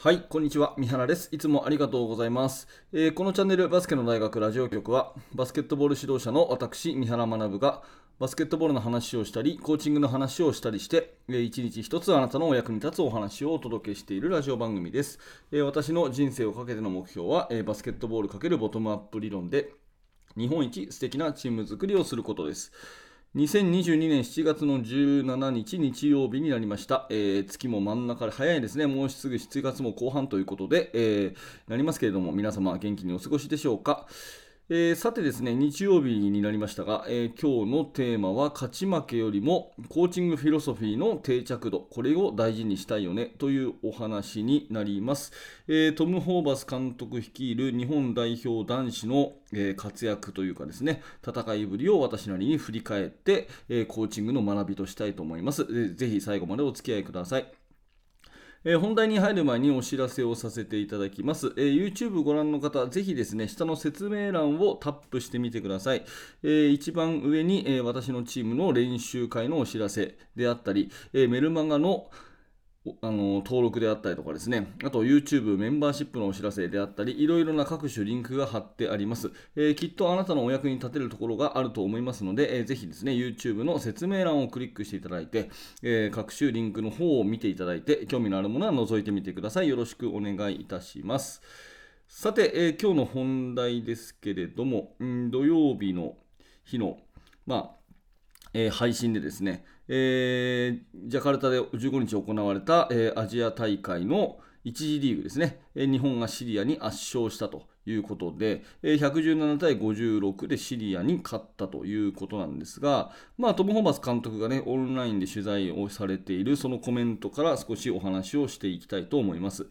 はい、こんにちは。三原です。いつもありがとうございます。えー、このチャンネルバスケの大学ラジオ局は、バスケットボール指導者の私、三原学が、バスケットボールの話をしたり、コーチングの話をしたりして、一日一つあなたのお役に立つお話をお届けしているラジオ番組です。えー、私の人生をかけての目標は、バスケットボール×ボトムアップ理論で、日本一素敵なチーム作りをすることです。2022年7月の17日日曜日になりました、えー、月も真ん中で早いですね、もうすぐ7月も後半ということで、えー、なりますけれども、皆様元気にお過ごしでしょうか？えー、さてですね、日曜日になりましたが、えー、今日のテーマは勝ち負けよりもコーチングフィロソフィーの定着度、これを大事にしたいよねというお話になります。えー、トム・ホーバス監督率いる日本代表男子の、え活躍というかですね、戦いぶりを私なりに振り返って、えコーチングの学びとしたいと思います。ぜひ最後までお付き合いください。えー、本題に入る前にお知らせをさせていただきます。えー、YouTube ご覧の方、ぜひですね、下の説明欄をタップしてみてください。えー、一番上に、え私のチームの練習会のお知らせであったり、えメルマガのあの登録であったりとかですね、あと YouTube メンバーシップのお知らせであったり、いろいろな各種リンクが貼ってあります。えー、きっとあなたのお役に立てるところがあると思いますので、えー、ぜひですね、YouTube の説明欄をクリックしていただいて、えー、各種リンクの方を見ていただいて、興味のあるものは覗いてみてください。よろしくお願いいたします。さて、え今日の本題ですけれども、ん土曜日の日の、まあ、え配信でですね、えー、ジャカルタで15日行われた、えー、アジア大会の1次リーグですね、えー、日本がシリアに圧勝したと。いうことで、117対56でシリアに勝ったということなんですが、まあ、トム・ホーバス監督がね、オンラインで取材をされているそのコメントから少しお話をしていきたいと思います。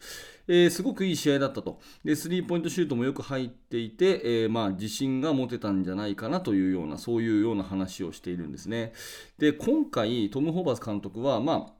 えー、すごくいい試合だったと。で、スリーポイントシュートもよく入っていて、えー、まあ、自信が持てたんじゃないかなというような、そういうような話をしているんですね。で、今回、トム・ホーバス監督は、まあ、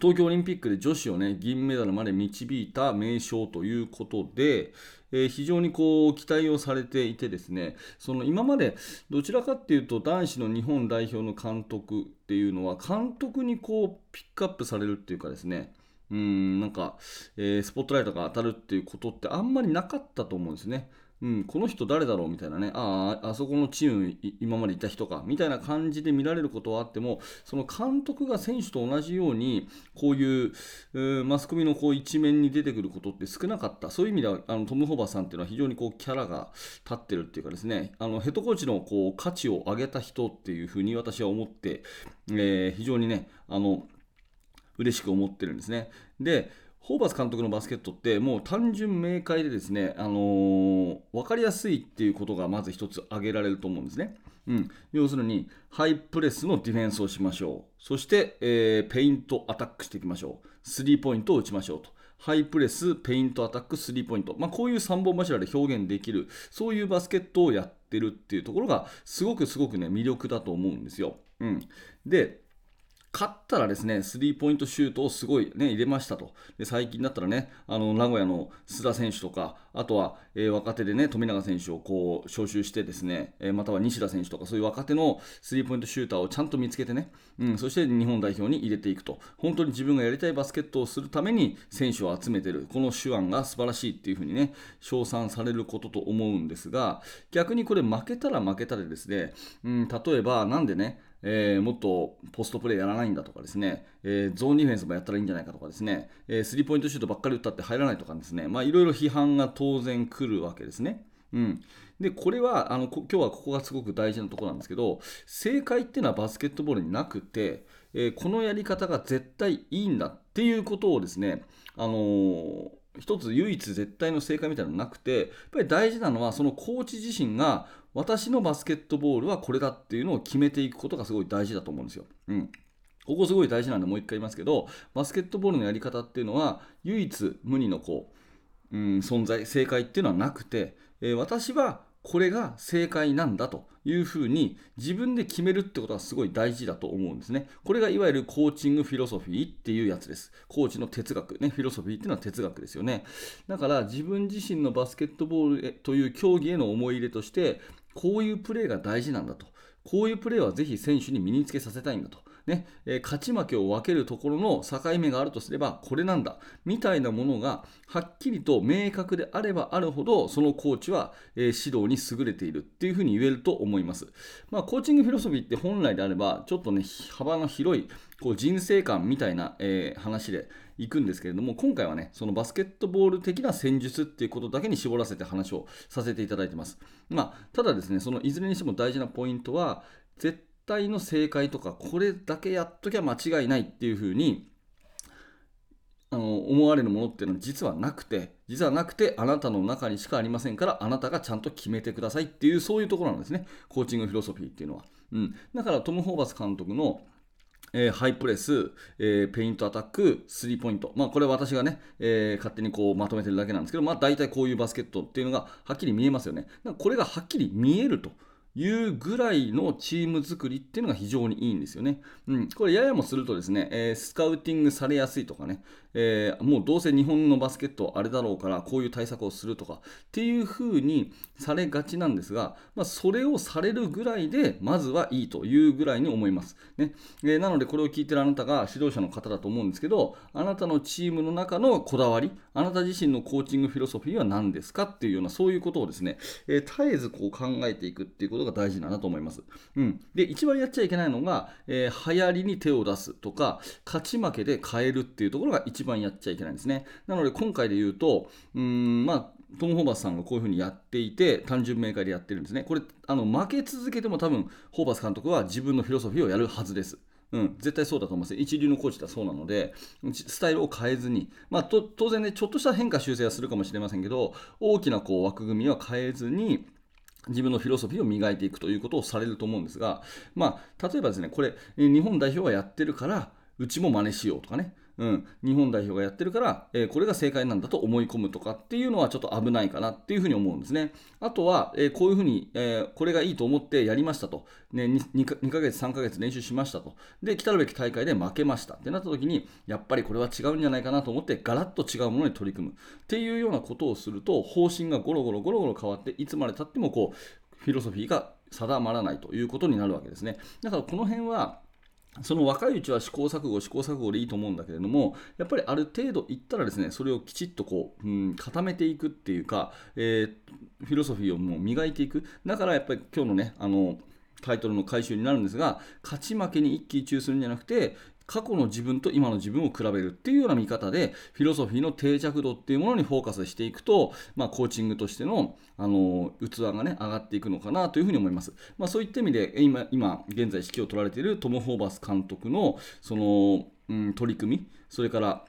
東京オリンピックで女子をね、銀メダルまで導いた名将ということで、えー、非常にこう期待をされていてですね、その今までどちらかっていうと男子の日本代表の監督っていうのは監督にこうピックアップされるっていうかですね、うんなんか、えー、スポットライトが当たるっていうことってあんまりなかったと思うんですね。うん、この人誰だろうみたいなね、ああ、あそこのチーム今までいた人か。みたいな感じで見られることはあっても、その監督が選手と同じように、こういううマスコミのこう一面に出てくることって少なかった、そういう意味ではあのトム・ホバさんっていうのは非常にこうキャラが立ってるっていうかですね、あのヘッドコーチのこう価値を上げた人っていうふうに私は思って、えー、非常にね、あの嬉しく思ってるんですね。で、ホーバス監督のバスケットってもう単純明快でですね、あのー、分かりやすいっていうことがまず一つ挙げられると思うんですね。うん、要するにハイプレスのディフェンスをしましょう。そして、えー、ペイントアタックしていきましょう。スリーポイントを打ちましょうと。ハイプレス、ペイントアタック、スリーポイント。まあ、こういう3本柱で表現できる、そういうバスケットをやってるっていうところが、すごくすごくね、魅力だと思うんですよ。うん。で、勝ったらですね、スリーポイントシュートをすごい、ね、入れましたと。で最近だったらね、あの名古屋の須田選手とか、あとは、えー、若手でね、富永選手をこう招集してですね、えー、または西田選手とか、そういう若手のスリーポイントシューターをちゃんと見つけてね、うん、そして日本代表に入れていくと。本当に自分がやりたいバスケットをするために選手を集めてる、この手腕が素晴らしいっていうふうにね、称賛されることと思うんですが、逆にこれ負けたら負けたでですね、うん、例えばなんでね、えー、もっとポストプレーやらないんだとかですね、えー、ゾーンディフェンスもやったらいいんじゃないかとかですね、えー、スリーポイントシュートばっかり打ったって入らないとかですね、まあ、いろいろ批判が当然来るわけですね。うん、でこれはあの今日はここがすごく大事なところなんですけど正解っていうのはバスケットボールになくて、えこのやり方が絶対いいんだっていうことをですね、あの一つ唯一絶対の正解みたいなのなくてやっぱり大事なのはそのコーチ自身が私のバスケットボールはこれだっていうのを決めていくことがすごい大事だと思うんですよ。うんここすごい大事なんでもう一回言いますけどバスケットボールのやり方っていうのは唯一無二のこう、うん、存在正解っていうのはなくて、えー、私はこれが正解なんだというふうに自分で決めるってことはすごい大事だと思うんですね。これがいわゆるコーチングフィロソフィーっていうやつです。コーチの哲学、ね、フィロソフィーっていうのは哲学ですよね。だから自分自身のバスケットボールという競技への思い入れとしてこういうプレーが大事なんだと。こういうプレーはぜひ選手に身につけさせたいんだと。ねえー、勝ち負けを分けるところの境目があるとすればこれなんだ。みたいなものがはっきりと明確であればあるほどそのコーチは、えー、指導に優れているっていうふうに言えると思います、まあ、コーチングフィロソフィーって本来であればちょっとね幅の広いこう人生観みたいな、えー、話でいくんですけれども今回はねそのバスケットボール的な戦術っていうことだけに絞らせて話をさせていただいてます。まあただですねそのいずれにしても大事なポイントは絶対の正解とかこれだけやっときゃ間違いないっていうふうにあの思われるものっていうのは実はなくて実はなくてあなたの中にしかありませんからあなたがちゃんと決めてくださいっていうそういうところなんですねコーチングフィロソフィーっていうのは、うん、だからトム・ホーバス監督のえー、ハイプレス、えー、ペイントアタック、スリーポイント。まあ、これ私がね、えー、勝手にこうまとめてるだけなんですけど、まあ、大体こういうバスケットっていうのがはっきり見えますよね。これがはっきり見えると。いうぐらいのチーム作りっていうのが非常にいいんですよね。うん、これややもするとですね、えー、スカウティングされやすいとかね、えー、もうどうせ日本のバスケットあれだろうからこういう対策をするとかっていう風にされがちなんですが、まあ、それをされるぐらいでまずはいいというぐらいに思います。ねえー、なのでこれを聞いてるあなたが指導者の方だと思うんですけど、あなたのチームの中のこだわり、あなた自身のコーチングフィロソフィーは何ですかっていうようなそういうことをですね、え絶えずこう考えていくっていうことが大事だなと思います。うん、で一番やっちゃいけないのが、えー、流行りに手を出すとか勝ち負けで変えるっていうところが一番番やっちゃいけないんですね。なので今回で言うとうんまあトム・ホーバスさんがこういうふうにやっていて単純明快でやってるんですね。これあの負け続けても多分ホーバス監督は自分のフィロソフィーをやるはずです。うん、絶対そうだと思います。一流のコーチだそうなので、スタイルを変えずに、まあ、当然ね、ちょっとした変化修正はするかもしれませんけど、大きなこう枠組みは変えずに、自分のフィロソフィーを磨いていくということをされると思うんですが、まあ、例えばですね、これ、日本代表はやってるから、うちも真似しようとかね、うん、日本代表がやってるから、えー、これが正解なんだと思い込むとかっていうのはちょっと危ないかなっていうふうに思うんですね。あとは、えー、こういうふうに、えー、これがいいと思ってやりましたと、ね2、2, ヶ月、3ヶ月練習しましたと、で、来たるべき大会で負けましたってなった時に、やっぱりこれは違うんじゃないかなと思って、ガラッと違うものに取り組むっていうようなことをすると、方針がゴロゴロゴロゴロ変わって、いつまでたってもこう、フィロソフィーが定まらないということになるわけですね。だからこの辺は、その若いうちは試行錯誤、試行錯誤でいいと思うんだけれども、やっぱりある程度いったらですね、それをきちっとこう、うん、固めていくっていうか、えー、フィロソフィーをもう磨いていく。だからやっぱり今日のね、あの、タイトルの回収になるんですが、勝ち負けに一喜一憂するんじゃなくて、過去の自分と今の自分を比べるっていうような見方でフィロソフィーの定着度っていうものにフォーカスしていくと、まあ、コーチングとしてのあの器がね上がっていくのかなというふうに思います、まあ、そういった意味で今今現在指揮を取られているトム・ホーバス監督のその、うん、取り組みそれから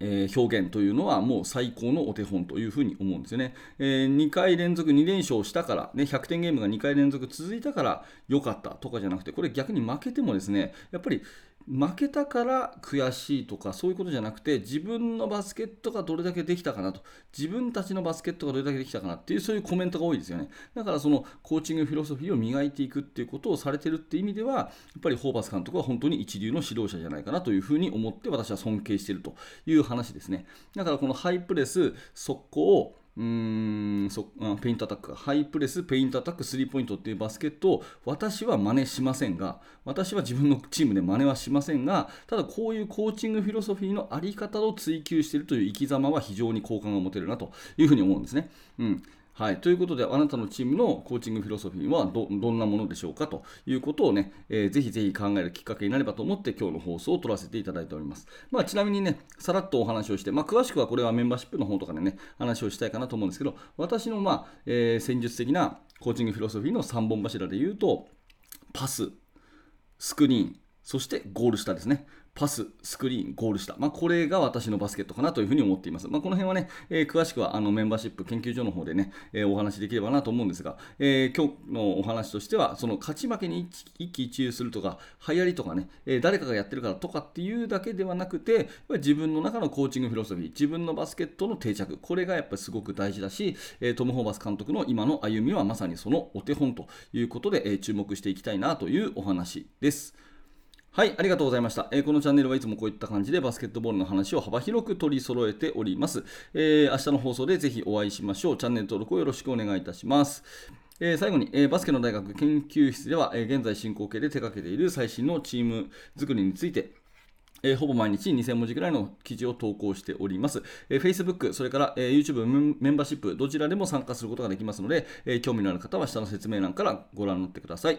え、表現というのはもう最高のお手本というふうに思うんですよね、えー、2回連続2連勝したから、ね、100点ゲームが2回連続続いたから良かったとかじゃなくてこれ逆に負けてもですねやっぱり負けたから悔しいとかそういうことじゃなくて自分のバスケットがどれだけできたかなと。自分たちのバスケットがどれだけできたかなっていうそういうコメントが多いですよね。だからそのコーチングフィロソフィーを磨いていくっていうことをされてるっていう意味ではやっぱりホーバス監督は本当に一流の指導者じゃないかなというふうに思って私は尊敬しているという話ですね。だからこのハイプレス速攻うーんそペイントアタックハイプレス、ペイントアタック、スリーポイントっていうバスケットを私は真似しませんが、私は自分のチームで真似はしませんが、ただこういうコーチングフィロソフィーのあり方を追求しているという生き様は非常に好感が持てるなというふうに思うんですね。うんはい、ということで、あなたのチームのコーチングフィロソフィーはどんなものでしょうかということをね、えー、ぜひぜひ考えるきっかけになればと思って今日の放送を撮らせていただいております。まあ、ちなみにね、さらっとお話をして、まあ、詳しくはこれはメンバーシップの方とかでね、話をしたいかなと思うんですけど、私の、まあえー、戦術的なコーチングフィロソフィーの3本柱で言うと、パス、スクリーン、そしてゴール下ですね。パス、スクリーン、ゴール下、まあ、これが私のバスケットかなというふうに思っています。まあ、この辺はね、えー、詳しくはあのメンバーシップ研究所の方でね、えー、お話しできればなと思うんですが、えー、今日のお話としては、その勝ち負けに一喜一憂するとか、流行りとかね、え誰かがやってるからとかっていうだけではなくて、自分の中のコーチングフィロソフィー、自分のバスケットの定着、これがやっぱりすごく大事だし、えトム・ホーバス監督の今の歩みはまさにそのお手本ということで、え注目していきたいなというお話です。はい、ありがとうございました、えー、このチャンネルはいつもこういった感じでバスケットボールの話を幅広く取り揃えております。えー、明日の放送でぜひお会いしましょう。チャンネル登録をよろしくお願いいたします。えー最後に、えーバスケの大学研究室では、え現在進行形で手掛けている最新のチーム作りについて、えほぼ毎日2000文字ぐらいの記事を投稿しております。え Facebook、それから、え YouTube メンバーシップ、どちらでも参加することができますので、え興味のある方は下の説明欄からご覧になってください。